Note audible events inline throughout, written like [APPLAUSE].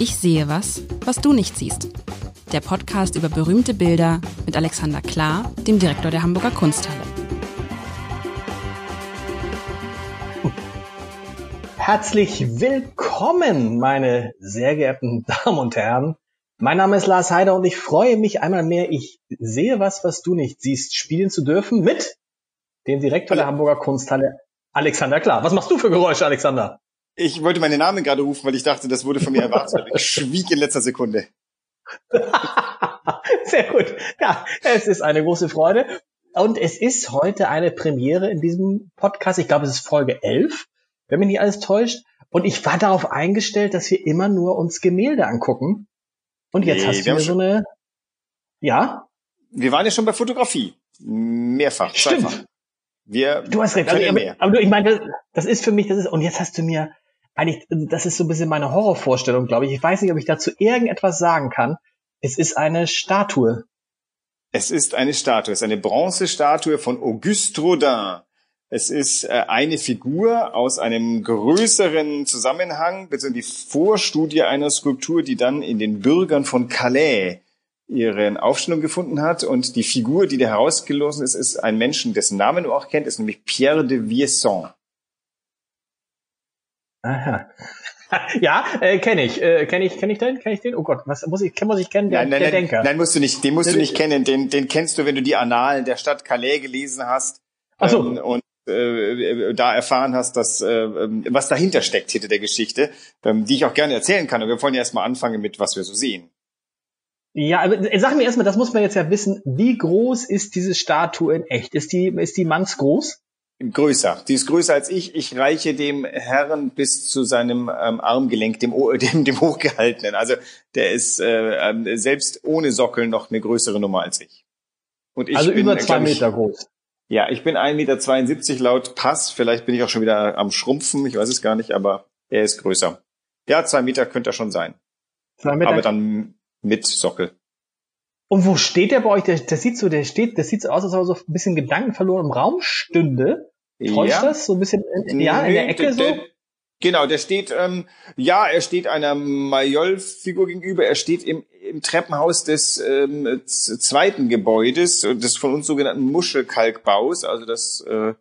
Ich sehe was, was du nicht siehst. Der Podcast über berühmte Bilder mit Alexander Klar, dem Direktor der Hamburger Kunsthalle. Herzlich willkommen, meine sehr geehrten [LAUGHS] Damen und Herren. Mein Name ist Lars Heider und ich freue mich einmal mehr, ich sehe was, was du nicht siehst, spielen zu dürfen mit dem Direktor der Hamburger Kunsthalle, Alexander Klar. Was machst du für Geräusche, Alexander? Ich wollte meinen Namen gerade rufen, weil ich dachte, das wurde von mir erwartet. Ich schwieg in letzter Sekunde. [LAUGHS] Sehr gut. Ja, es ist eine große Freude. Und es ist heute eine Premiere in diesem Podcast. Ich glaube, es ist Folge 11, wenn mich nicht alles täuscht. Und ich war darauf eingestellt, dass wir immer nur uns Gemälde angucken. Und jetzt nee, hast du mir so eine, ja? Wir waren ja schon bei Fotografie. Mehrfach. Stimmt. Zweifach. Wir du hast recht. Aber, aber, aber, ich meine, das ist für mich, das ist, und jetzt hast du mir eigentlich, das ist so ein bisschen meine Horrorvorstellung, glaube ich. Ich weiß nicht, ob ich dazu irgendetwas sagen kann. Es ist eine Statue. Es ist eine Statue. Es ist eine Bronzestatue von Auguste Rodin. Es ist äh, eine Figur aus einem größeren Zusammenhang, beziehungsweise die Vorstudie einer Skulptur, die dann in den Bürgern von Calais ihren Aufstellung gefunden hat. Und die Figur, die da herausgelosen ist, ist ein Menschen, dessen Namen du auch kennt, ist nämlich Pierre de Viesson. Aha. ja, äh, kenne ich. Äh, kenne ich, kenne ich den? Kenne ich den? Oh Gott, was muss ich, muss ich kennen? Der, nein, nein, der nein, Denker. Nein, musst du nicht. Den musst du nicht kennen. Den, den kennst du, wenn du die Annalen der Stadt Calais gelesen hast. Ach so. Ähm, und äh, da erfahren hast, dass äh, ähm, was dahinter steckt hinter der Geschichte, ähm, die ich auch gerne erzählen kann. Und wir wollen ja erstmal anfangen mit, was wir so sehen. Ja, aber sag mir erstmal, das muss man jetzt ja wissen, wie groß ist diese Statue in echt? Ist die, ist die mannsgroß? Größer. Die ist größer als ich. Ich reiche dem Herrn bis zu seinem ähm, Armgelenk, dem, [LAUGHS] dem, dem hochgehaltenen. Also der ist äh, äh, selbst ohne Sockel noch eine größere Nummer als ich. Und ich also bin, über zwei Meter ich, groß. Ja, ich bin 1,72 Meter laut Pass. Vielleicht bin ich auch schon wieder am Schrumpfen. Ich weiß es gar nicht, aber er ist größer. Ja, zwei Meter könnte er schon sein. Zwei Meter? Aber dann mit Sockel. Und wo steht der bei euch? Der, der sieht so, der steht, das sieht so aus, als ob er so ein bisschen Gedanken verloren im Raum stünde. Täuscht ja. das? So ein bisschen, in, ja, in der Ecke so? Genau, der steht, ähm, ja, er steht einer Majol-Figur gegenüber. Er steht im, im Treppenhaus des ähm, zweiten Gebäudes, des von uns sogenannten Muschelkalkbaus, also das äh,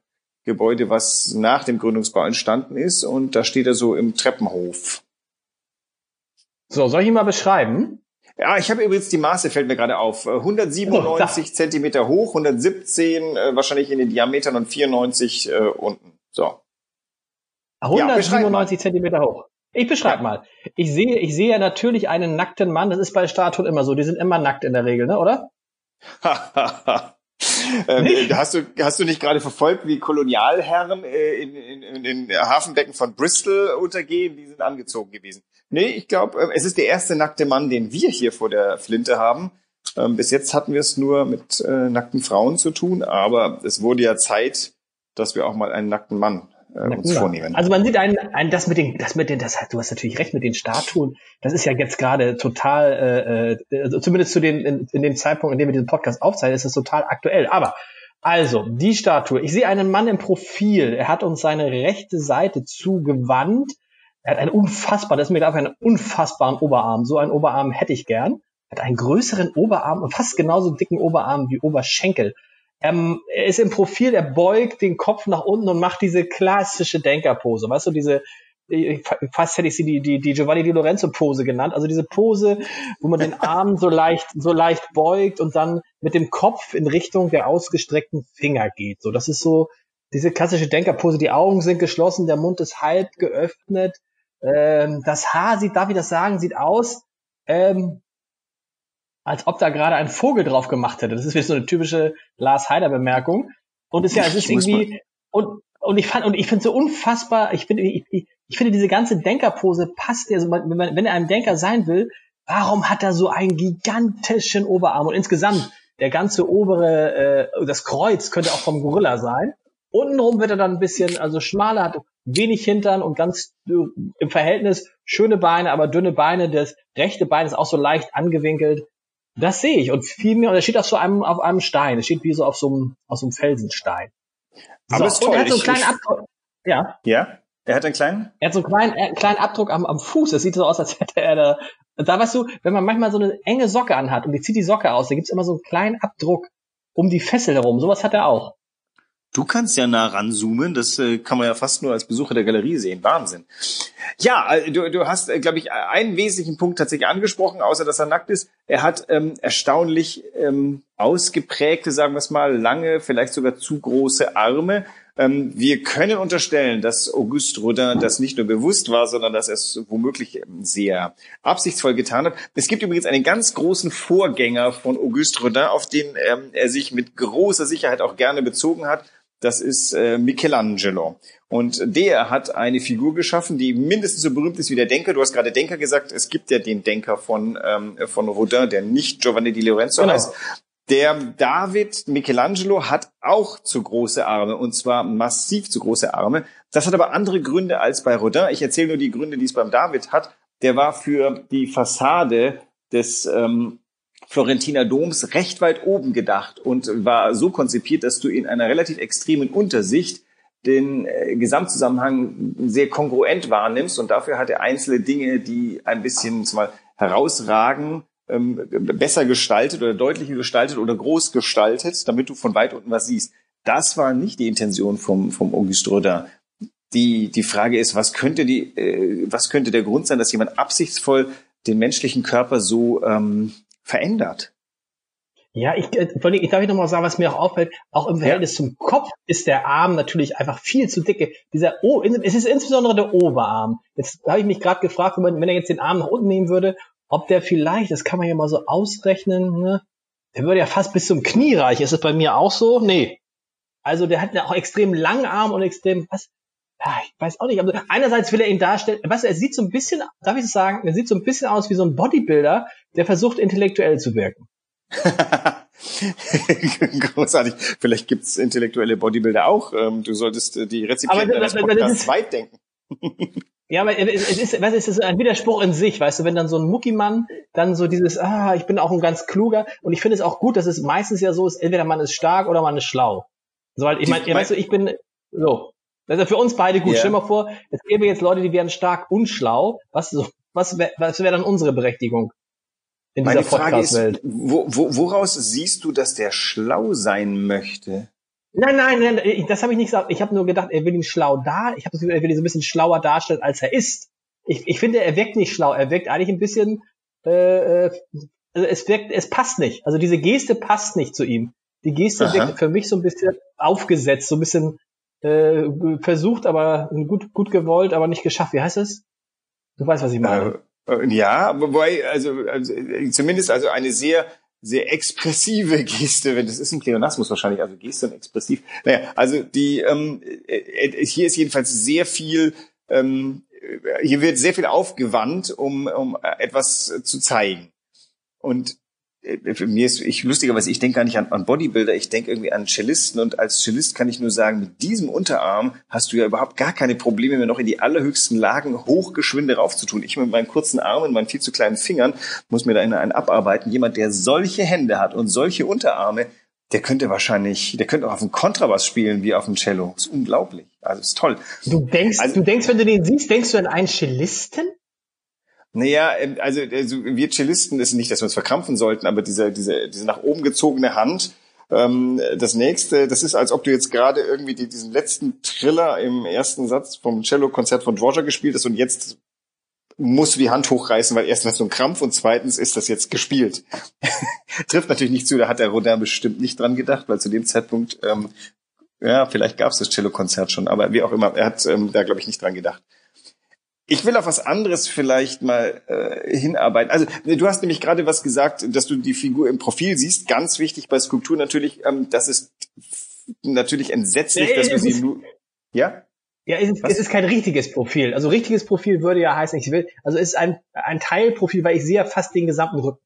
Gebäude, was nach dem Gründungsbau entstanden ist. Und da steht er so im Treppenhof. So, soll ich ihn mal beschreiben? Ja, ich habe übrigens die Maße, fällt mir gerade auf. 197 oh, Zentimeter hoch, 117 äh, wahrscheinlich in den Diametern und 94 äh, unten. So. 197 ja, Zentimeter hoch. Ich beschreibe ja. mal. Ich sehe, ich sehe ja natürlich einen nackten Mann. Das ist bei Statuen immer so. Die sind immer nackt in der Regel, ne, oder? [LAUGHS] ähm, hast du hast du nicht gerade verfolgt, wie Kolonialherren äh, in, in, in den Hafenbecken von Bristol untergehen? Die sind angezogen gewesen. Nee, ich glaube, äh, es ist der erste nackte Mann, den wir hier vor der Flinte haben. Ähm, bis jetzt hatten wir es nur mit äh, nackten Frauen zu tun, aber es wurde ja Zeit, dass wir auch mal einen nackten Mann äh, uns vornehmen. Also man sieht einen, einen, das mit den, das mit den, das du hast natürlich recht mit den Statuen. Das ist ja jetzt gerade total, äh, äh, zumindest zu den in, in dem Zeitpunkt, in dem wir diesen Podcast aufzeichnen, ist es total aktuell. Aber also die Statue. Ich sehe einen Mann im Profil. Er hat uns seine rechte Seite zugewandt. Er hat einen unfassbar, das ist mir glaube einen unfassbaren Oberarm. So einen Oberarm hätte ich gern. Er hat einen größeren Oberarm und fast genauso dicken Oberarm wie Oberschenkel. Ähm, er ist im Profil, er beugt den Kopf nach unten und macht diese klassische Denkerpose. Weißt du, diese, fast hätte ich sie die, die, die Giovanni Di Lorenzo Pose genannt. Also diese Pose, wo man den Arm so leicht, so leicht beugt und dann mit dem Kopf in Richtung der ausgestreckten Finger geht. So, das ist so diese klassische Denkerpose. Die Augen sind geschlossen, der Mund ist halb geöffnet. Ähm, das Haar sieht, darf ich das sagen, sieht aus, ähm, als ob da gerade ein Vogel drauf gemacht hätte. Das ist wieder so eine typische Lars Heider Bemerkung. Und ist ja, es ist irgendwie, und, und ich fand, und ich finde so unfassbar, ich finde, ich, ich, ich finde diese ganze Denkerpose passt ja, also wenn, man, wenn er ein Denker sein will, warum hat er so einen gigantischen Oberarm? Und insgesamt, der ganze obere, äh, das Kreuz könnte auch vom Gorilla sein. Untenrum wird er dann ein bisschen, also schmaler, hat wenig Hintern und ganz äh, im Verhältnis schöne Beine, aber dünne Beine. Das rechte Bein ist auch so leicht angewinkelt. Das sehe ich. Und viel mehr, und er steht auf so einem, auf einem Stein. Es steht wie so auf so einem, auf so einem Felsenstein. Aber so, ist toll. Er hat so einen kleinen Ab Ja. Ja. Er hat einen kleinen? Er hat so einen kleinen, einen kleinen Abdruck am, am Fuß. Das sieht so aus, als hätte er da. Da weißt du, wenn man manchmal so eine enge Socke anhat und die zieht die Socke aus, da gibt's immer so einen kleinen Abdruck um die Fessel herum. Sowas hat er auch. Du kannst ja nah ranzoomen, das äh, kann man ja fast nur als Besucher der Galerie sehen. Wahnsinn. Ja, äh, du, du hast, äh, glaube ich, einen wesentlichen Punkt tatsächlich angesprochen, außer dass er nackt ist. Er hat ähm, erstaunlich ähm, ausgeprägte, sagen wir es mal, lange, vielleicht sogar zu große Arme. Ähm, wir können unterstellen, dass Auguste Rodin das nicht nur bewusst war, sondern dass er es womöglich sehr absichtsvoll getan hat. Es gibt übrigens einen ganz großen Vorgänger von Auguste Rodin, auf den ähm, er sich mit großer Sicherheit auch gerne bezogen hat das ist äh, Michelangelo. Und der hat eine Figur geschaffen, die mindestens so berühmt ist wie der Denker. Du hast gerade Denker gesagt, es gibt ja den Denker von, ähm, von Rodin, der nicht Giovanni di Lorenzo genau. heißt. Der David Michelangelo hat auch zu große Arme und zwar massiv zu große Arme. Das hat aber andere Gründe als bei Rodin. Ich erzähle nur die Gründe, die es beim David hat. Der war für die Fassade des ähm, Florentiner Doms recht weit oben gedacht und war so konzipiert, dass du in einer relativ extremen Untersicht den äh, Gesamtzusammenhang sehr kongruent wahrnimmst und dafür hat er einzelne Dinge, die ein bisschen mal herausragen, ähm, besser gestaltet oder deutlicher gestaltet oder groß gestaltet, damit du von weit unten was siehst. Das war nicht die Intention vom, vom Auguste Rodin. Die, die Frage ist, was könnte die, äh, was könnte der Grund sein, dass jemand absichtsvoll den menschlichen Körper so ähm, verändert. Ja, ich, äh, ich darf ich noch mal sagen, was mir auch auffällt, auch im Verhältnis ja. zum Kopf ist der Arm natürlich einfach viel zu dicke. Dieser o, es ist insbesondere der Oberarm. Jetzt habe ich mich gerade gefragt, wenn, man, wenn er jetzt den Arm nach unten nehmen würde, ob der vielleicht, das kann man ja mal so ausrechnen, ne? der würde ja fast bis zum Knie reichen. Ist das bei mir auch so? Nee. Also der hat ja auch extrem langen Arm und extrem, was? Ja, ich weiß auch nicht. Aber einerseits will er ihn darstellen, weißt du, er sieht so ein bisschen, darf ich sagen, er sieht so ein bisschen aus wie so ein Bodybuilder, der versucht intellektuell zu wirken. [LAUGHS] Großartig. Vielleicht gibt's intellektuelle Bodybuilder auch. Ähm, du solltest äh, die Rezipienten deines Podcasts weit denken. [LAUGHS] Ja, aber es ist, was ist das ein Widerspruch in sich, weißt du, wenn dann so ein Muckimann dann so dieses, ah, ich bin auch ein ganz kluger und ich finde es auch gut, dass es meistens ja so ist, entweder man ist stark oder man ist schlau. So, weil ich meine, weißt du, ich bin so. Das ist ja für uns beide gut. Yeah. Stell dir mal vor, es gäbe jetzt Leute, die wären stark unschlau. Was, so, was wäre was wär dann unsere Berechtigung? in Meine dieser Podcast-Welt. Wo, wo, woraus siehst du, dass der schlau sein möchte? Nein, nein, nein, das habe ich nicht gesagt. Ich habe nur gedacht, er will ihn schlau da. Ich habe das Gefühl, er will ihn so ein bisschen schlauer darstellen, als er ist. Ich, ich finde, er wirkt nicht schlau. Er wirkt eigentlich ein bisschen. Äh, äh also es wirkt, es passt nicht. Also diese Geste passt nicht zu ihm. Die Geste Aha. wirkt für mich so ein bisschen aufgesetzt, so ein bisschen äh, versucht, aber gut, gut gewollt, aber nicht geschafft. Wie heißt es? Du weißt, was ich meine. Äh, ja, wobei, also, also zumindest also eine sehr sehr expressive [LAUGHS] Geste, wenn das ist ein Pleonasmus wahrscheinlich, also Geste und expressiv. Naja, also die ähm, äh, äh, hier ist jedenfalls sehr viel, ähm, hier wird sehr viel aufgewandt, um, um etwas zu zeigen. Und mir ist ich lustigerweise, ich denke gar nicht an, an Bodybuilder, ich denke irgendwie an Cellisten und als Cellist kann ich nur sagen, mit diesem Unterarm hast du ja überhaupt gar keine Probleme mehr noch in die allerhöchsten Lagen hochgeschwinde raufzutun. Ich mit meinen kurzen Armen, meinen viel zu kleinen Fingern muss mir da einen abarbeiten. Jemand, der solche Hände hat und solche Unterarme, der könnte wahrscheinlich, der könnte auch auf dem Kontrabass spielen wie auf dem Cello. Das ist unglaublich. Also ist toll. Du denkst, also, du denkst, wenn du den siehst, denkst du an einen Cellisten? Naja, ähm, also, also wir Cellisten ist nicht, dass wir uns verkrampfen sollten, aber diese, diese, diese nach oben gezogene Hand, ähm, das nächste, das ist, als ob du jetzt gerade irgendwie die, diesen letzten Triller im ersten Satz vom Cello-Konzert von Georgia gespielt hast und jetzt musst du die Hand hochreißen, weil erstens hast du einen Krampf und zweitens ist das jetzt gespielt. [LAUGHS] Trifft natürlich nicht zu, da hat der Rodin bestimmt nicht dran gedacht, weil zu dem Zeitpunkt, ähm, ja, vielleicht gab es das Cello-Konzert schon, aber wie auch immer, er hat ähm, da, glaube ich, nicht dran gedacht. Ich will auf was anderes vielleicht mal äh, hinarbeiten. Also du hast nämlich gerade was gesagt, dass du die Figur im Profil siehst. Ganz wichtig bei Skulptur natürlich, ähm, das ist natürlich entsetzlich, ja, dass du sie nur... Ja? Ja, es ist, es ist kein richtiges Profil. Also richtiges Profil würde ja heißen, ich will, also es ist ein, ein Teilprofil, weil ich sehe ja fast den gesamten Rücken.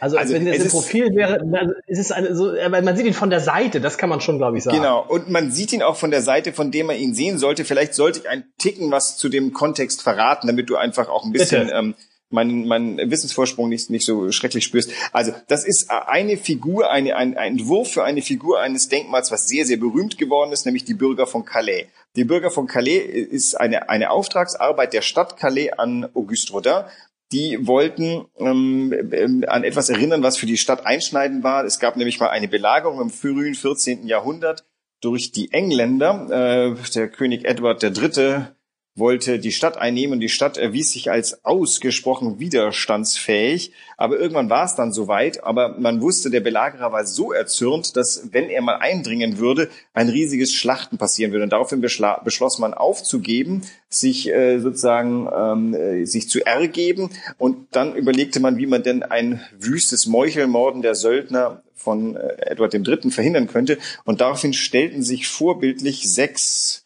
Also, also wenn es ein Profil wäre, dann ist es eine, so, aber man sieht ihn von der Seite, das kann man schon, glaube ich, sagen. Genau, und man sieht ihn auch von der Seite, von dem man ihn sehen sollte. Vielleicht sollte ich ein Ticken was zu dem Kontext verraten, damit du einfach auch ein bisschen ähm, meinen, meinen Wissensvorsprung nicht, nicht so schrecklich spürst. Also, das ist eine Figur, eine, ein, ein Entwurf für eine Figur eines Denkmals, was sehr, sehr berühmt geworden ist, nämlich die Bürger von Calais. Die Bürger von Calais ist eine, eine Auftragsarbeit der Stadt Calais an Auguste Rodin. Die wollten ähm, an etwas erinnern, was für die Stadt einschneidend war. Es gab nämlich mal eine Belagerung im frühen 14. Jahrhundert durch die Engländer. Äh, der König Edward III wollte die Stadt einnehmen und die Stadt erwies sich als ausgesprochen widerstandsfähig. Aber irgendwann war es dann soweit. Aber man wusste, der Belagerer war so erzürnt, dass wenn er mal eindringen würde, ein riesiges Schlachten passieren würde. Und daraufhin beschloss man aufzugeben, sich äh, sozusagen ähm, äh, sich zu ergeben. Und dann überlegte man, wie man denn ein wüstes Meuchelmorden der Söldner von äh, Edward III. verhindern könnte. Und daraufhin stellten sich vorbildlich sechs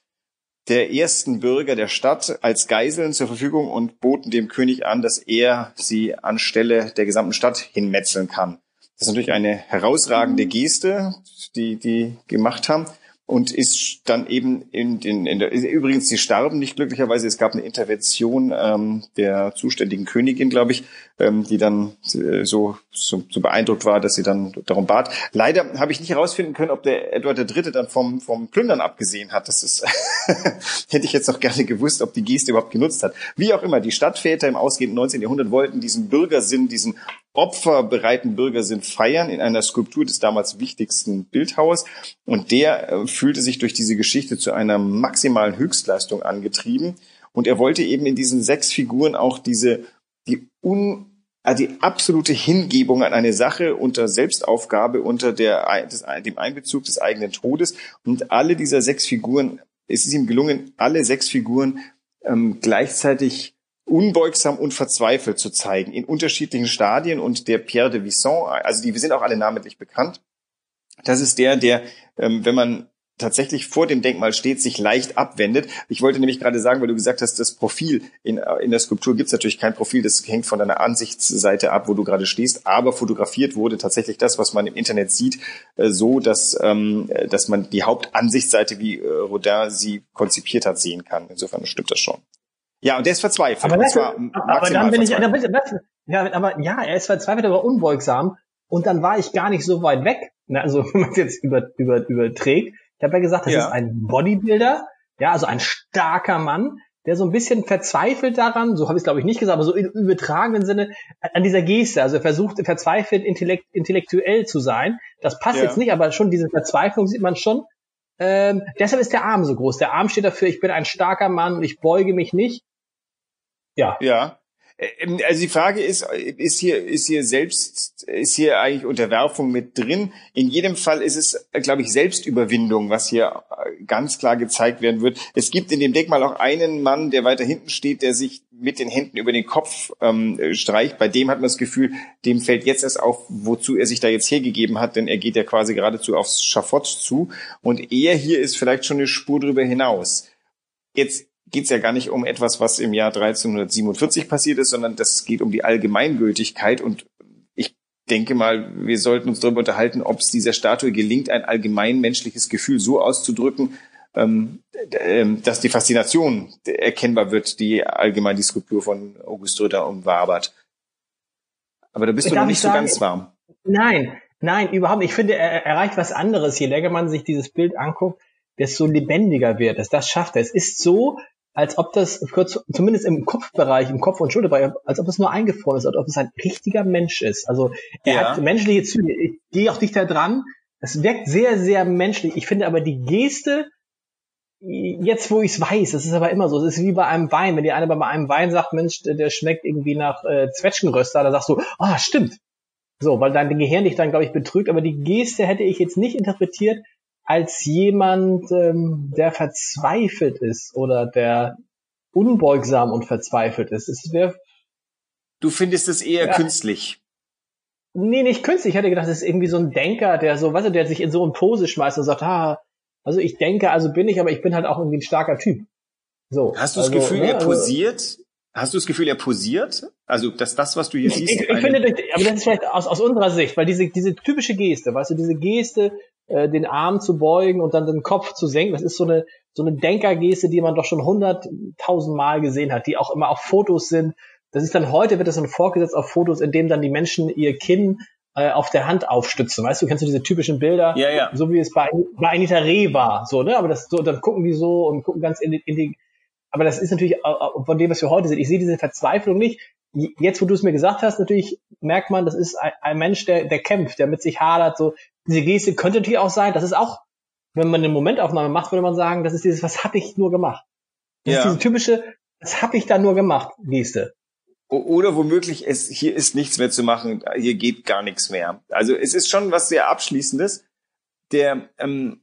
der ersten Bürger der Stadt als Geiseln zur Verfügung und boten dem König an, dass er sie anstelle der gesamten Stadt hinmetzeln kann. Das ist natürlich eine herausragende Geste, die die gemacht haben und ist dann eben in den, in der, übrigens, sie starben nicht glücklicherweise. Es gab eine Intervention ähm, der zuständigen Königin, glaube ich, ähm, die dann äh, so, so, so beeindruckt war, dass sie dann darum bat. Leider habe ich nicht herausfinden können, ob der Edward III. dann vom, vom Plündern abgesehen hat. Das ist, [LAUGHS] hätte ich jetzt noch gerne gewusst, ob die Geste überhaupt genutzt hat. Wie auch immer, die Stadtväter im ausgehenden 19. Jahrhundert wollten diesen Bürgersinn, diesen opferbereiten Bürgersinn feiern in einer Skulptur des damals wichtigsten Bildhauers. Und der äh, fühlte sich durch diese Geschichte zu einer maximalen Höchstleistung angetrieben. Und er wollte eben in diesen sechs Figuren auch diese, die un, also die absolute Hingebung an eine Sache unter Selbstaufgabe, unter der, des, dem Einbezug des eigenen Todes. Und alle dieser sechs Figuren, es ist ihm gelungen, alle sechs Figuren ähm, gleichzeitig unbeugsam und verzweifelt zu zeigen in unterschiedlichen Stadien und der Pierre de Visson, also die wir sind auch alle namentlich bekannt. Das ist der, der, ähm, wenn man tatsächlich vor dem Denkmal steht, sich leicht abwendet. Ich wollte nämlich gerade sagen, weil du gesagt hast, das Profil in, in der Skulptur gibt es natürlich kein Profil, das hängt von deiner Ansichtsseite ab, wo du gerade stehst, aber fotografiert wurde tatsächlich das, was man im Internet sieht, äh, so, dass, ähm, dass man die Hauptansichtsseite, wie äh, Rodin sie konzipiert hat, sehen kann. Insofern stimmt das schon. Ja, und der ist verzweifelt. Aber, das, aber dann bin ich, ja, aber ja, er ist verzweifelt, aber unbeugsam. Und dann war ich gar nicht so weit weg. Also [LAUGHS] wenn man es jetzt über, über, überträgt. Ich habe ja gesagt, das ja. ist ein Bodybuilder, ja, also ein starker Mann, der so ein bisschen verzweifelt daran, so habe ich es glaube ich nicht gesagt, aber so im übertragenen Sinne an dieser Geste. Also er versucht verzweifelt intellekt, intellektuell zu sein. Das passt ja. jetzt nicht, aber schon diese Verzweiflung sieht man schon. Ähm, deshalb ist der Arm so groß. Der Arm steht dafür, ich bin ein starker Mann und ich beuge mich nicht. Ja. Ja. Ähm, also die Frage ist, ist hier, ist hier selbst, ist hier eigentlich Unterwerfung mit drin? In jedem Fall ist es, glaube ich, Selbstüberwindung, was hier äh, ganz klar gezeigt werden wird. Es gibt in dem Denkmal auch einen Mann, der weiter hinten steht, der sich mit den Händen über den Kopf ähm, streicht. Bei dem hat man das Gefühl, dem fällt jetzt erst auf, wozu er sich da jetzt hergegeben hat, denn er geht ja quasi geradezu aufs Schafott zu. Und er hier ist vielleicht schon eine Spur drüber hinaus. Jetzt geht es ja gar nicht um etwas, was im Jahr 1347 passiert ist, sondern das geht um die Allgemeingültigkeit und ich denke mal, wir sollten uns darüber unterhalten, ob es dieser Statue gelingt, ein allgemein menschliches Gefühl so auszudrücken, ähm, ähm, dass die Faszination erkennbar wird, die allgemein die Skulptur von August Röder umwabert. Aber da bist du noch nicht so ganz warm. Nein, nein, überhaupt nicht. Ich finde, er erreicht was anderes. Je länger man sich dieses Bild anguckt, desto lebendiger wird es. Das schafft er. Es ist so, als ob das zumindest im Kopfbereich, im Kopf- und Schulterbereich, als ob es nur eingefroren ist, als ob es ein richtiger Mensch ist. Also er ja. hat menschliche Züge. Ich gehe auch dichter dran. Es wirkt sehr, sehr menschlich. Ich finde aber die Geste, jetzt wo ich es weiß, das ist aber immer so, es ist wie bei einem Wein. Wenn dir einer bei einem Wein sagt, Mensch, der, schmeckt irgendwie nach äh, Zwetschgenröster, dann sagst du, ah, oh, stimmt. So, weil dein Gehirn dich dann, glaube ich, betrügt. Aber die Geste hätte ich jetzt nicht interpretiert als jemand, ähm, der verzweifelt ist oder der unbeugsam und verzweifelt ist. Es wär, du findest es eher ja, künstlich. Nee, nicht künstlich. Ich hätte gedacht, es ist irgendwie so ein Denker, der so, weißt du, der sich in so eine Pose schmeißt und sagt, ah, also ich denke, also bin ich, aber ich bin halt auch irgendwie ein starker Typ. So. Hast du das also, Gefühl, ne, er also posiert? Hast du das Gefühl, er posiert? Also, dass das, was du hier siehst. Ich, ich finde, aber das ist vielleicht aus, aus unserer Sicht, weil diese, diese typische Geste, weißt du, diese Geste, äh, den Arm zu beugen und dann den Kopf zu senken. Das ist so eine, so eine Denkergeste, die man doch schon hunderttausend Mal gesehen hat, die auch immer auf Fotos sind. Das ist dann heute, wird das dann vorgesetzt auf Fotos, in denen dann die Menschen ihr Kinn äh, auf der Hand aufstützen. Weißt du, kennst du diese typischen Bilder, ja, ja. so wie es bei, bei Anita Reh war, so, ne? Aber das so, dann gucken die so und gucken ganz in die, in die aber das ist natürlich von dem, was wir heute sehen. Ich sehe diese Verzweiflung nicht. Jetzt, wo du es mir gesagt hast, natürlich merkt man, das ist ein, ein Mensch, der, der kämpft, der mit sich hadert. So diese Geste könnte natürlich auch sein. Das ist auch, wenn man eine Momentaufnahme macht, würde man sagen, das ist dieses, was habe ich nur gemacht. Das ja. ist diese typische, was habe ich da nur gemacht, Geste. Oder womöglich, es, hier ist nichts mehr zu machen, hier geht gar nichts mehr. Also es ist schon was sehr Abschließendes. Der, ähm,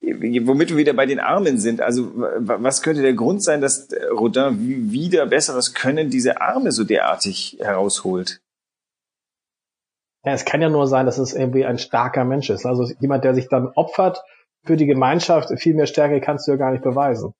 womit wir wieder bei den Armen sind. Also was könnte der Grund sein, dass Rodin wieder besseres Können diese Arme so derartig herausholt? Ja, es kann ja nur sein, dass es irgendwie ein starker Mensch ist. Also jemand, der sich dann opfert für die Gemeinschaft. Viel mehr Stärke kannst du ja gar nicht beweisen.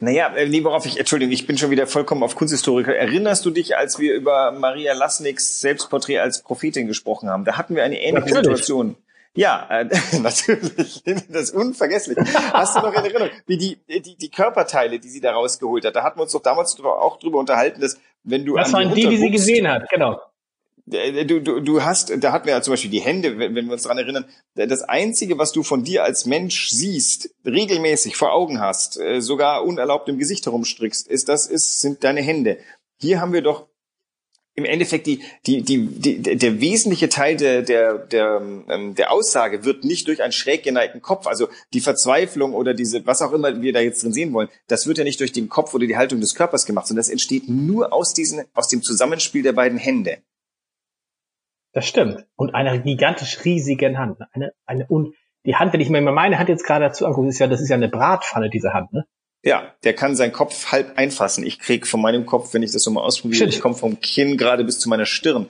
Naja, äh, nee, worauf ich, Entschuldigung, ich bin schon wieder vollkommen auf Kunsthistoriker. Erinnerst du dich, als wir über Maria Lasniks Selbstporträt als Prophetin gesprochen haben? Da hatten wir eine ähnliche Natürlich. Situation. Ja, äh, [LAUGHS] natürlich. Das ist unvergesslich. Hast du noch in Erinnerung, wie die, die, die Körperteile, die sie da rausgeholt hat? Da hatten wir uns doch damals auch drüber unterhalten, dass wenn du. Das waren die, die sie gesehen hat, genau. Äh, du, du, du hast, da hatten wir ja zum Beispiel die Hände, wenn, wenn wir uns daran erinnern, das Einzige, was du von dir als Mensch siehst, regelmäßig vor Augen hast, äh, sogar unerlaubt im Gesicht herumstrickst, ist das ist, sind deine Hände. Hier haben wir doch im Endeffekt die, die, die, die, der wesentliche Teil der, der, der, ähm, der Aussage wird nicht durch einen schräg geneigten Kopf, also die Verzweiflung oder diese, was auch immer wir da jetzt drin sehen wollen, das wird ja nicht durch den Kopf oder die Haltung des Körpers gemacht, sondern das entsteht nur aus diesen, aus dem Zusammenspiel der beiden Hände. Das stimmt. Und einer gigantisch riesigen Hand. Eine, eine, und die Hand, wenn ich mir meine Hand jetzt gerade dazu angucke, ist ja, das ist ja eine Bratpfanne, diese Hand, ne? Ja, der kann seinen Kopf halb einfassen. Ich krieg von meinem Kopf, wenn ich das so mal ausprobiere, Stimmt. ich komme vom Kinn gerade bis zu meiner Stirn.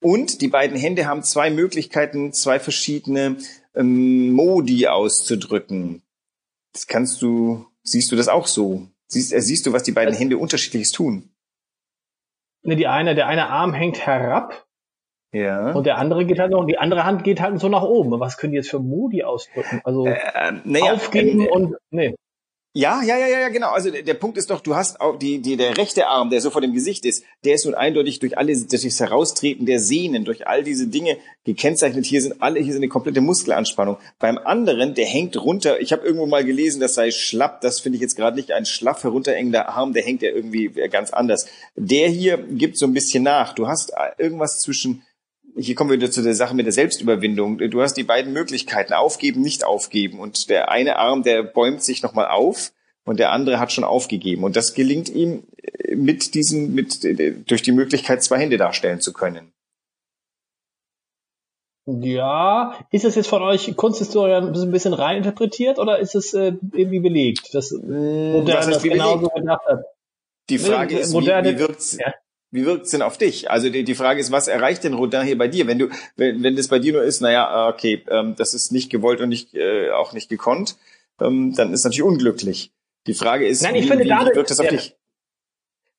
Und die beiden Hände haben zwei Möglichkeiten, zwei verschiedene ähm, Modi auszudrücken. Das kannst du, siehst du das auch so? Siehst, äh, siehst du, was die beiden Hände unterschiedliches tun? Ne, die eine, der eine Arm hängt herab. Ja. Und der andere geht halt noch, die andere Hand geht halt so nach oben. Was können die jetzt für Modi ausdrücken? Also äh, naja, aufgeben äh, und nee. Ja, ja, ja, ja, genau. Also der, der, Punkt ist doch, du hast auch die, die, der rechte Arm, der so vor dem Gesicht ist, der ist nun eindeutig durch alle, durch das Heraustreten der Sehnen, durch all diese Dinge gekennzeichnet. Hier sind alle, hier sind eine komplette Muskelanspannung. Beim anderen, der hängt runter. Ich habe irgendwo mal gelesen, das sei schlapp. Das finde ich jetzt gerade nicht ein schlaff herunterhängender Arm, der hängt ja irgendwie ganz anders. Der hier gibt so ein bisschen nach. Du hast irgendwas zwischen hier kommen wir wieder zu der Sache mit der Selbstüberwindung. Du hast die beiden Möglichkeiten, aufgeben, nicht aufgeben. Und der eine Arm, der bäumt sich nochmal auf und der andere hat schon aufgegeben. Und das gelingt ihm äh, mit diesem, mit, äh, durch die Möglichkeit, zwei Hände darstellen zu können. Ja, ist das jetzt von euch Kunsthistorien ein bisschen reininterpretiert oder ist es äh, irgendwie belegt, dass Moderne das genauso gedacht hat? Die Frage ist, moderne, wie, wie wirkt's, ja. Wie wirkt's denn auf dich? Also die, die Frage ist, was erreicht denn Rodin hier bei dir? Wenn du, wenn, wenn das bei dir nur ist, naja, ah, okay, ähm, das ist nicht gewollt und nicht, äh, auch nicht gekonnt, ähm, dann ist natürlich unglücklich. Die Frage ist, Nein, ich wie, finde, wie, dadurch, wirkt das auf dich?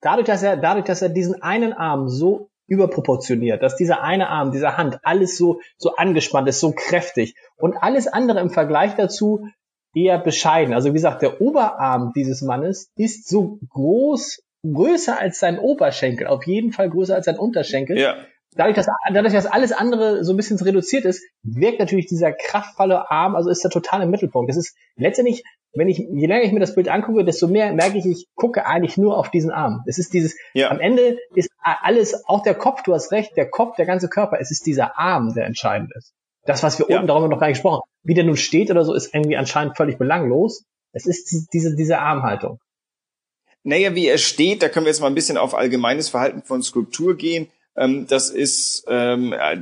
Dadurch, dass er, dadurch, dass er diesen einen Arm so überproportioniert, dass dieser eine Arm, dieser Hand, alles so, so angespannt ist, so kräftig und alles andere im Vergleich dazu eher bescheiden. Also wie gesagt, der Oberarm dieses Mannes ist so groß größer als sein Oberschenkel, auf jeden Fall größer als sein Unterschenkel. Ja. Dadurch, dass, dadurch, dass alles andere so ein bisschen reduziert ist, wirkt natürlich dieser kraftvolle Arm, also ist er total im Mittelpunkt. Das ist letztendlich, wenn ich, je länger ich mir das Bild angucke, desto mehr merke ich, ich gucke eigentlich nur auf diesen Arm. Es ist dieses, ja. am Ende ist alles, auch der Kopf, du hast recht, der Kopf, der ganze Körper, es ist dieser Arm, der entscheidend ist. Das, was wir ja. unten darüber noch gar nicht gesprochen haben, wie der nun steht oder so, ist irgendwie anscheinend völlig belanglos. Es ist diese, diese Armhaltung. Naja, wie er steht, da können wir jetzt mal ein bisschen auf allgemeines Verhalten von Skulptur gehen. Ähm, das ist ähm, äh,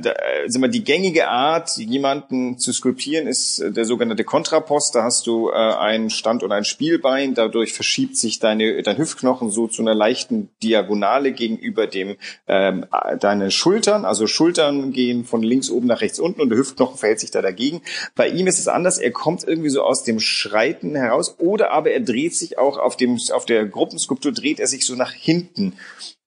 sind wir die gängige Art, jemanden zu skulptieren, ist äh, der sogenannte Kontrapost. Da hast du äh, ein Stand- und ein Spielbein. Dadurch verschiebt sich deine, dein Hüftknochen so zu einer leichten Diagonale gegenüber dem ähm, deine Schultern. Also Schultern gehen von links oben nach rechts unten und der Hüftknochen verhält sich da dagegen. Bei ihm ist es anders. Er kommt irgendwie so aus dem Schreiten heraus oder aber er dreht sich auch auf dem auf der Gruppenskulptur dreht er sich so nach hinten.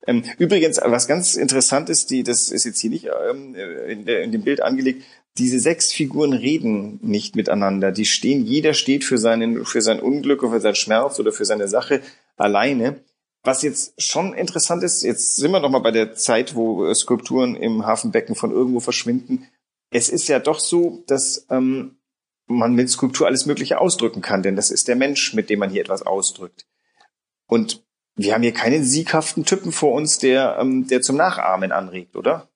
Ähm, übrigens, was ganz interessant ist, die, das ist jetzt hier nicht ähm, in, dem Bild angelegt, diese sechs Figuren reden nicht miteinander. Die stehen, jeder steht für seinen, für sein Unglück oder für seinen Schmerz oder für seine Sache alleine. was jetzt schon interessant ist, jetzt sind wir noch mal bei der Zeit, wo äh, Skulpturen im Hafenbecken von irgendwo verschwinden. Es ist ja doch so, dass ähm, man mit Skulptur alles Mögliche ausdrücken kann, denn das ist der Mensch, mit dem man hier etwas ausdrückt. Und wir haben hier keinen sieghaften Typen vor uns, der, ähm, der zum Nachahmen anregt, oder?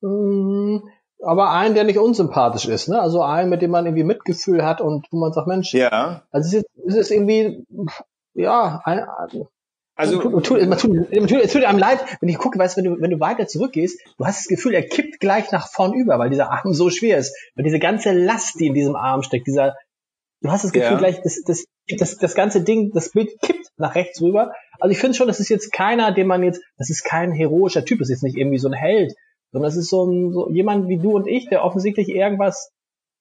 Mhm. Aber einen, der nicht unsympathisch ist, ne? Also einen, mit dem man irgendwie Mitgefühl hat und wo man sagt, Mensch, ja. Also es ist, es ist irgendwie, ja, ein, also, tut, tut, tut, tut, es tut einem leid, wenn ich gucke, weißt wenn du, wenn du weiter zurückgehst, du hast das Gefühl, er kippt gleich nach vorn über, weil dieser Arm so schwer ist. Weil diese ganze Last, die in diesem Arm steckt, dieser, du hast das Gefühl Ja. gleich, das, das, das, das ganze Ding, das Bild kippt nach rechts rüber. Also ich finde schon, das ist jetzt keiner, den man jetzt, das ist kein heroischer Typ, das ist jetzt nicht irgendwie so ein Held, sondern das ist so, ein, so jemand wie du und ich, der offensichtlich irgendwas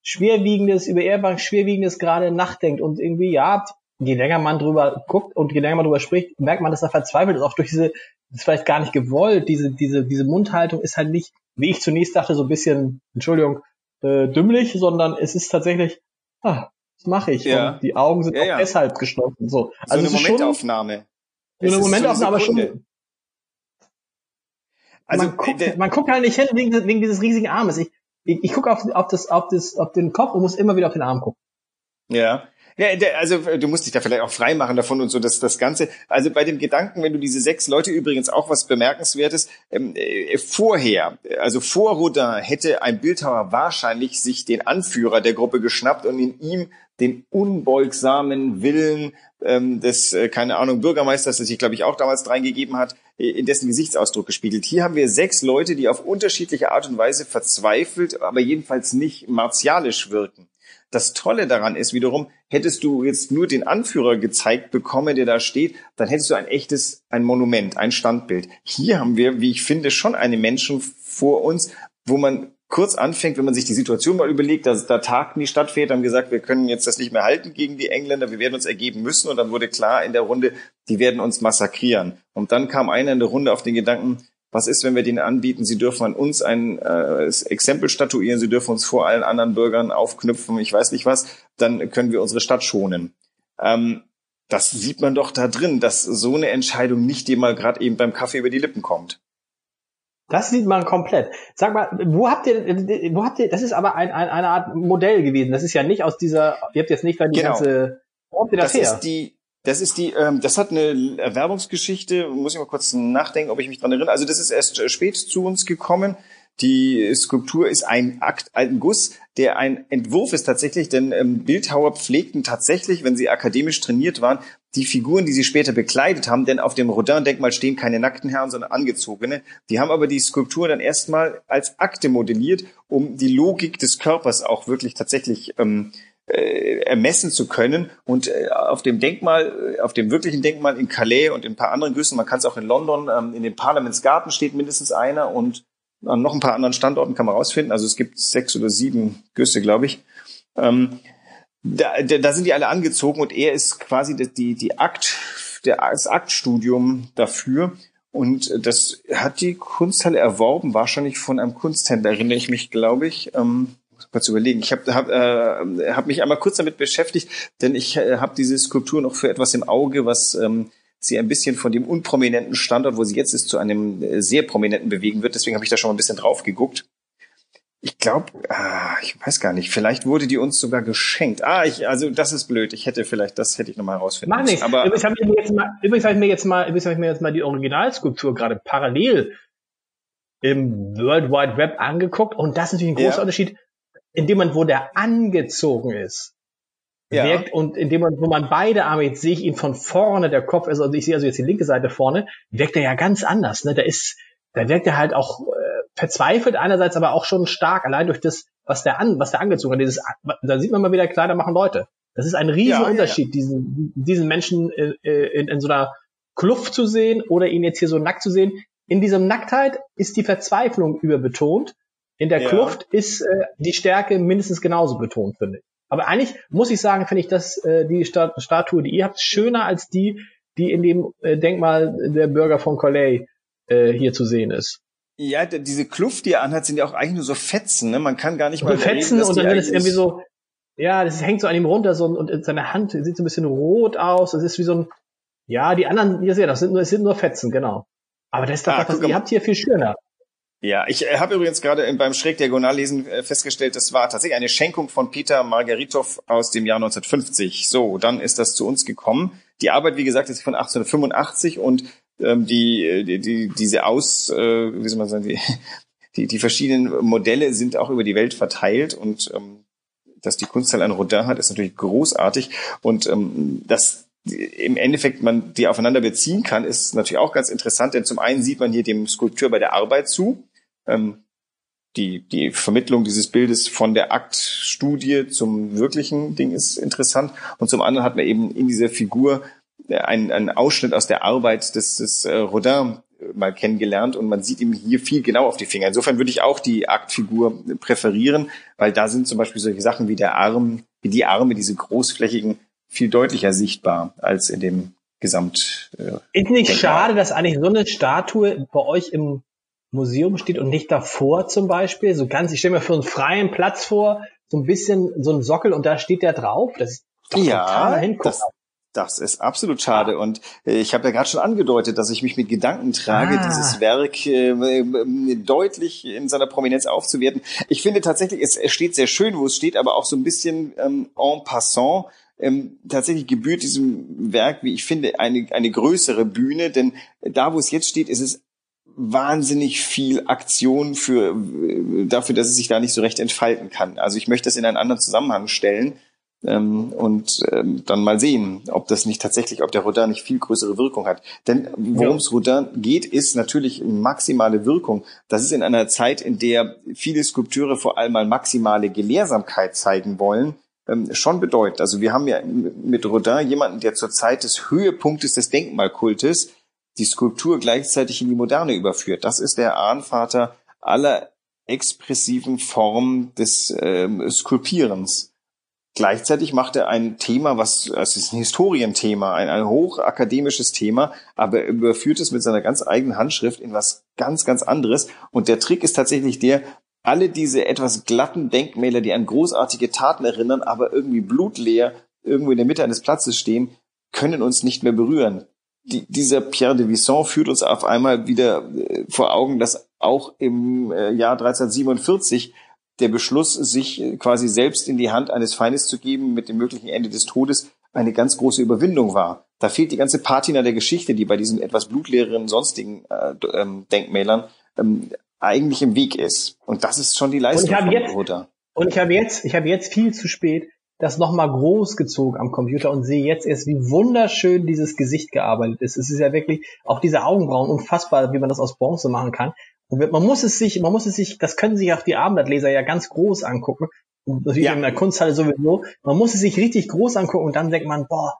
Schwerwiegendes, über irgendwas Schwerwiegendes gerade nachdenkt und irgendwie, ja, je länger man drüber guckt und je länger man drüber spricht, merkt man, dass er verzweifelt ist, auch durch diese, das ist vielleicht gar nicht gewollt, diese, diese, diese Mundhaltung ist halt nicht, wie ich zunächst dachte, so ein bisschen, Entschuldigung, äh, dümmlich, sondern es ist tatsächlich, ah, was mache ich? Ja. Und die Augen sind Ja, auch ja. deshalb geschlossen. So, so also eine es ist schon so Momentaufnahme. eine Momentaufnahme, aber schon, Also, man, guckt, man guckt halt nicht hin wegen, wegen dieses riesigen Armes. Ich, ich, ich gucke auf, auf, das, auf, das, auf den Kopf und muss immer wieder auf den Arm gucken. Ja. Ja, also du musst dich da vielleicht auch frei machen davon und so, dass das Ganze. Also bei dem Gedanken, wenn du diese sechs Leute übrigens auch was bemerkenswertes ähm, äh, vorher, also vor Rodin hätte ein Bildhauer wahrscheinlich sich den Anführer der Gruppe geschnappt und in ihm den unbeugsamen Willen ähm, des, äh, keine Ahnung, Bürgermeisters, das sich, glaube ich, auch damals reingegeben hat, äh, in dessen Gesichtsausdruck gespiegelt. Hier haben wir sechs Leute, die auf unterschiedliche Art und Weise verzweifelt, aber jedenfalls nicht martialisch wirken. Das Tolle daran ist wiederum, hättest du jetzt nur den Anführer gezeigt bekommen, der da steht, dann hättest du ein echtes, ein Monument, ein Standbild. Hier haben wir, wie ich finde, schon einen Menschen vor uns, wo man kurz anfängt, wenn man sich die Situation mal überlegt, da, da tagten die Stadtväter, haben gesagt, wir können jetzt das nicht mehr halten gegen die Engländer, wir werden uns ergeben müssen. Und dann wurde klar in der Runde, die werden uns massakrieren. Und dann kam einer in der Runde auf den Gedanken, was ist, wenn wir denen anbieten, sie dürfen an uns ein äh, Exempel statuieren, sie dürfen uns vor allen anderen Bürgern aufknüpfen, ich weiß nicht was, dann können wir unsere Stadt schonen. Ähm, das sieht man doch da drin, dass so eine Entscheidung nicht dir mal gerade eben beim Kaffee über die Lippen kommt. Das sieht man komplett. Sag mal, wo habt ihr, wo habt ihr, das ist aber ein, ein, eine Art Modell gewesen. Das ist ja nicht aus dieser, ihr habt jetzt nicht da die Genau. ganze, wo habt ihr das, Das her? ist die, das ist die, ähm, das hat eine Erwerbungsgeschichte, muss ich mal kurz nachdenken, ob ich mich dran erinnere. Also das ist erst spät zu uns gekommen. Die Skulptur ist ein Akt, ein Guss, der ein Entwurf ist tatsächlich, denn ähm, Bildhauer pflegten tatsächlich, wenn sie akademisch trainiert waren, die Figuren, die sie später bekleidet haben, denn auf dem Rodin-Denkmal stehen keine nackten Herren, sondern angezogene. Die haben aber die Skulptur dann erstmal als Akte modelliert, um die Logik des Körpers auch wirklich tatsächlich ähm, äh, ermessen zu können. Und äh, auf dem Denkmal, äh, auf dem wirklichen Denkmal in Calais und in ein paar anderen Güssen, man kann es auch in London, ähm, in den Parliaments Garden steht mindestens einer und an noch ein paar anderen Standorten kann man rausfinden. Also es gibt sechs oder sieben Güsse, glaube ich. Ähm, da, da, sind die alle angezogen und er ist quasi die, die, die Akt, der, das Aktstudium dafür. Und das hat die Kunsthalle erworben, wahrscheinlich von einem Kunsthändler, erinnere ich mich, glaube ich. Ähm, muss kurz überlegen. Ich habe hab, äh, hab mich einmal kurz damit beschäftigt, denn ich äh, habe diese Skulptur noch für etwas im Auge, was ähm, sie ein bisschen von dem unprominenten Standort, wo sie jetzt ist, zu einem äh, sehr prominenten bewegen wird. Deswegen habe ich da schon mal ein bisschen drauf geguckt. Ich glaube, ah, ich weiß gar nicht, vielleicht wurde die uns sogar geschenkt. Ah, ich, also das ist blöd. Ich hätte vielleicht, das hätte ich nochmal herausfinden Mach nichts. Aber Übrigens habe ich mir jetzt mal, übrigens habe ich mir jetzt mal, übrigens habe ich mir jetzt mal die Originalskulptur gerade parallel im World Wide Web angeguckt und das ist natürlich ein großer Ja. Unterschied. In dem Moment, wo der angezogen ist, Ja. wirkt und in dem Moment, wo man beide Arme, jetzt sehe ich ihn von vorne, der Kopf ist, also ich sehe also jetzt die linke Seite vorne, wirkt er ja ganz anders. Ne? Da ist, da wirkt er halt auch äh, verzweifelt einerseits, aber auch schon stark, allein durch das, was der an, was der angezogen hat. Dieses, da sieht man mal wieder, Kleider machen Leute. Das ist ein riesen Ja, ja, ja. Unterschied, diesen, diesen Menschen äh, in, in so einer Kluft zu sehen oder ihn jetzt hier so nackt zu sehen. In diesem Nacktheit ist die Verzweiflung überbetont. In der. Kluft ist äh, die Stärke mindestens genauso betont, finde ich. Aber eigentlich muss ich sagen, finde ich, dass äh, die Sta Statue, die ihr habt, schöner als die, die in dem äh, Denkmal der Bürger von Calais äh, hier zu sehen ist. ja, diese Kluft, die er anhat, sind ja auch eigentlich nur so Fetzen. Ne? Man kann gar nicht mal So Fetzen überlegen, dass und dann wird es irgendwie so, ja, das hängt so an ihm runter so und seine Hand sieht so ein bisschen rot aus. Das ist wie so ein, Ja, die anderen, ihr seht, das sind nur, es sind nur Fetzen, genau. Aber das ist doch Ah, was, ihr mal. habt hier viel schöner. Ja, ich äh, habe übrigens gerade beim Schrägdiagonallesen äh, festgestellt, das war tatsächlich eine Schenkung von Peter Margaritow aus dem Jahr 1950. So, dann ist das zu uns gekommen. Die Arbeit, wie gesagt, ist von 1885 und ähm, die, äh, die, die diese Aus, äh, wie soll man sagen, die, [LAUGHS] die, die verschiedenen Modelle sind auch über die Welt verteilt und ähm, dass die Kunsthalle ein Rodin hat, ist natürlich großartig und ähm, dass im Endeffekt man die aufeinander beziehen kann, ist natürlich auch ganz interessant, denn zum einen sieht man hier dem Skulpteur bei der Arbeit zu, ähm, die, die Vermittlung dieses Bildes von der Aktstudie zum wirklichen Ding ist interessant. Und zum anderen hat man eben in dieser Figur äh, einen, einen Ausschnitt aus der Arbeit des, des äh, Rodin mal kennengelernt und man sieht ihm hier viel genau auf die Finger. Insofern würde ich auch die Aktfigur präferieren, weil da sind zum Beispiel solche Sachen wie der Arm, wie die Arme, diese großflächigen, viel deutlicher sichtbar als in dem Gesamt. Äh, Ist nicht Denkmal. schade, dass eigentlich so eine Statue bei euch im Museum steht und nicht davor zum Beispiel? So ganz, ich stelle mir für einen freien Platz vor, so ein bisschen so ein Sockel und da steht der drauf. Das ist doch Hingucker. das, das ist absolut schade. Und äh, ich habe ja gerade schon angedeutet, dass ich mich mit Gedanken trage, Ah. dieses Werk äh, äh, deutlich in seiner Prominenz aufzuwerten. Ich finde tatsächlich, es, es steht sehr schön, wo es steht, aber auch so ein bisschen ähm, en passant. Ähm, tatsächlich gebührt diesem Werk, wie ich finde, eine, eine größere Bühne, denn da, wo es jetzt steht, ist es wahnsinnig viel Aktion für dafür, dass es sich da nicht so recht entfalten kann. Also ich möchte das in einen anderen Zusammenhang stellen ähm, und ähm, dann mal sehen, ob das nicht tatsächlich, ob der Rodin nicht viel größere Wirkung hat. Denn worum es Rodin geht, ist natürlich maximale Wirkung. Das ist in einer Zeit, in der viele Skulpteure vor allem mal maximale Gelehrsamkeit zeigen wollen, ähm, schon bedeutet. Also wir haben ja mit Rodin jemanden, der zur Zeit des Höhepunktes des Denkmalkultes die Skulptur gleichzeitig in die Moderne überführt. Das ist der Ahnvater aller expressiven Formen des ähm, Skulpierens. Gleichzeitig macht er ein Thema, was es ist ein Historienthema, ein, ein hochakademisches Thema, aber er überführt es mit seiner ganz eigenen Handschrift in was ganz, ganz anderes. Und der Trick ist tatsächlich der, alle diese etwas glatten Denkmäler, die an großartige Taten erinnern, aber irgendwie blutleer irgendwo in der Mitte eines Platzes stehen, können uns nicht mehr berühren. Die, dieser Pierre de Visson führt uns auf einmal wieder äh, vor Augen, dass auch im äh, Jahr 1347 der Beschluss, sich äh, quasi selbst in die Hand eines Feindes zu geben mit dem möglichen Ende des Todes, eine ganz große Überwindung war. Da fehlt die ganze Patina der Geschichte, die bei diesen etwas blutleeren sonstigen äh, ähm, Denkmälern ähm, eigentlich im Weg ist. Und das ist schon die Leistung ich habe von jetzt- Rodin. Und ich habe jetzt, ich habe jetzt viel zu spät das nochmal groß gezogen am Computer und sehe jetzt erst, wie wunderschön dieses Gesicht gearbeitet ist. Es ist ja wirklich, auch diese Augenbrauen, unfassbar, wie man das aus Bronze machen kann. Und man muss es sich, man muss es sich, das können sich auch die Abendblattleser ja ganz groß angucken. Und natürlich Ja. in der Kunsthalle sowieso. Man muss es sich richtig groß angucken und dann denkt man, boah,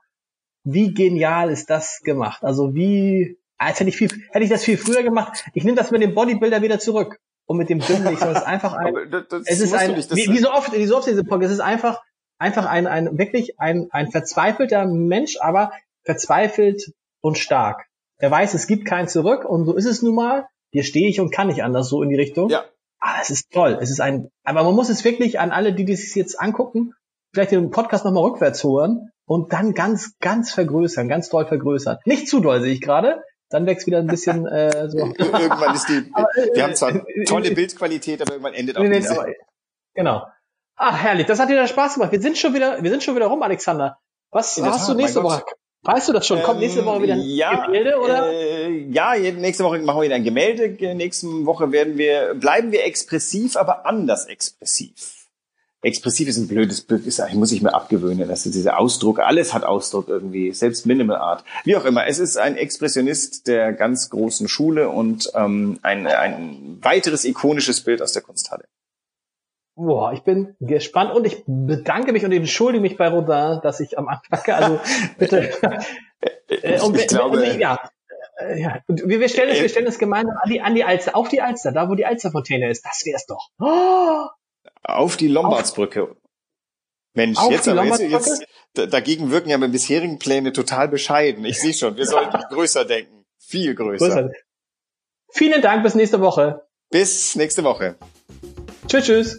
wie genial ist das gemacht? Also wie, als hätte ich viel, hätte ich das viel früher gemacht. Ich nehme das mit dem Bodybuilder wieder zurück. Und mit dem Dümmlich, sondern es ist einfach [LAUGHS] ein, das, das es ist ein, nicht, wie, wie so oft, wie so oft in diesem Podcast, es ist einfach, einfach ein, ein, wirklich ein, ein verzweifelter Mensch, aber verzweifelt und stark. Er weiß, es gibt kein Zurück und so ist es nun mal. Hier stehe ich und kann nicht anders, so in die Richtung. Ja. Ah, es ist toll. Es ist ein, aber man muss es wirklich an alle, die das jetzt angucken, vielleicht den Podcast nochmal rückwärts hören und dann ganz, ganz vergrößern, ganz doll vergrößern. Nicht zu doll, sehe ich gerade. Dann wächst wieder ein bisschen [LAUGHS] äh, so. irgendwann ist die, [LAUGHS] äh, wir haben zwar äh, tolle äh, Bildqualität, aber irgendwann endet auch Nee, nee, aber, genau. Ah, herrlich. Das hat dir Spaß gemacht. Wir sind schon wieder, wir sind schon wieder rum, Alexander. Was In hast Tat, du nächste Woche? Weißt du das schon? Kommt nächste Woche wieder ein Ähm, ja, Gemälde oder? Äh, ja, nächste Woche machen wir wieder ein Gemälde. Ge- Nächste Woche werden wir, bleiben wir expressiv, aber anders expressiv. Expressiv ist ein blödes Bild, ist, muss ich mir abgewöhnen. Das ist dieser Ausdruck, alles hat Ausdruck irgendwie, selbst Minimal Art. Wie auch immer, es ist ein Expressionist der ganz großen Schule und ähm, ein, ein weiteres ikonisches Bild aus der Kunsthalle. Boah, ich bin gespannt und ich bedanke mich und entschuldige mich bei Rodin, dass ich am Anfang, also [LAUGHS] bitte. [LAUGHS] Äh, und ich glaube, wenn- ja. Äh, Ja, und wir, wir stellen es, wir stellen es gemeinsam an die, an die Alster, auf die Alster, da wo die Alsterfontäne ist. Das wär's doch. Oh, Auf die Lombardsbrücke. Mensch, Auf jetzt aber jetzt, jetzt da- dagegen wirken ja meine bisherigen Pläne total bescheiden. Ich sehe schon, wir sollten [LAUGHS] größer denken. Viel größer. größer. Vielen Dank, bis nächste Woche. Bis nächste Woche. Tschüss, tschüss.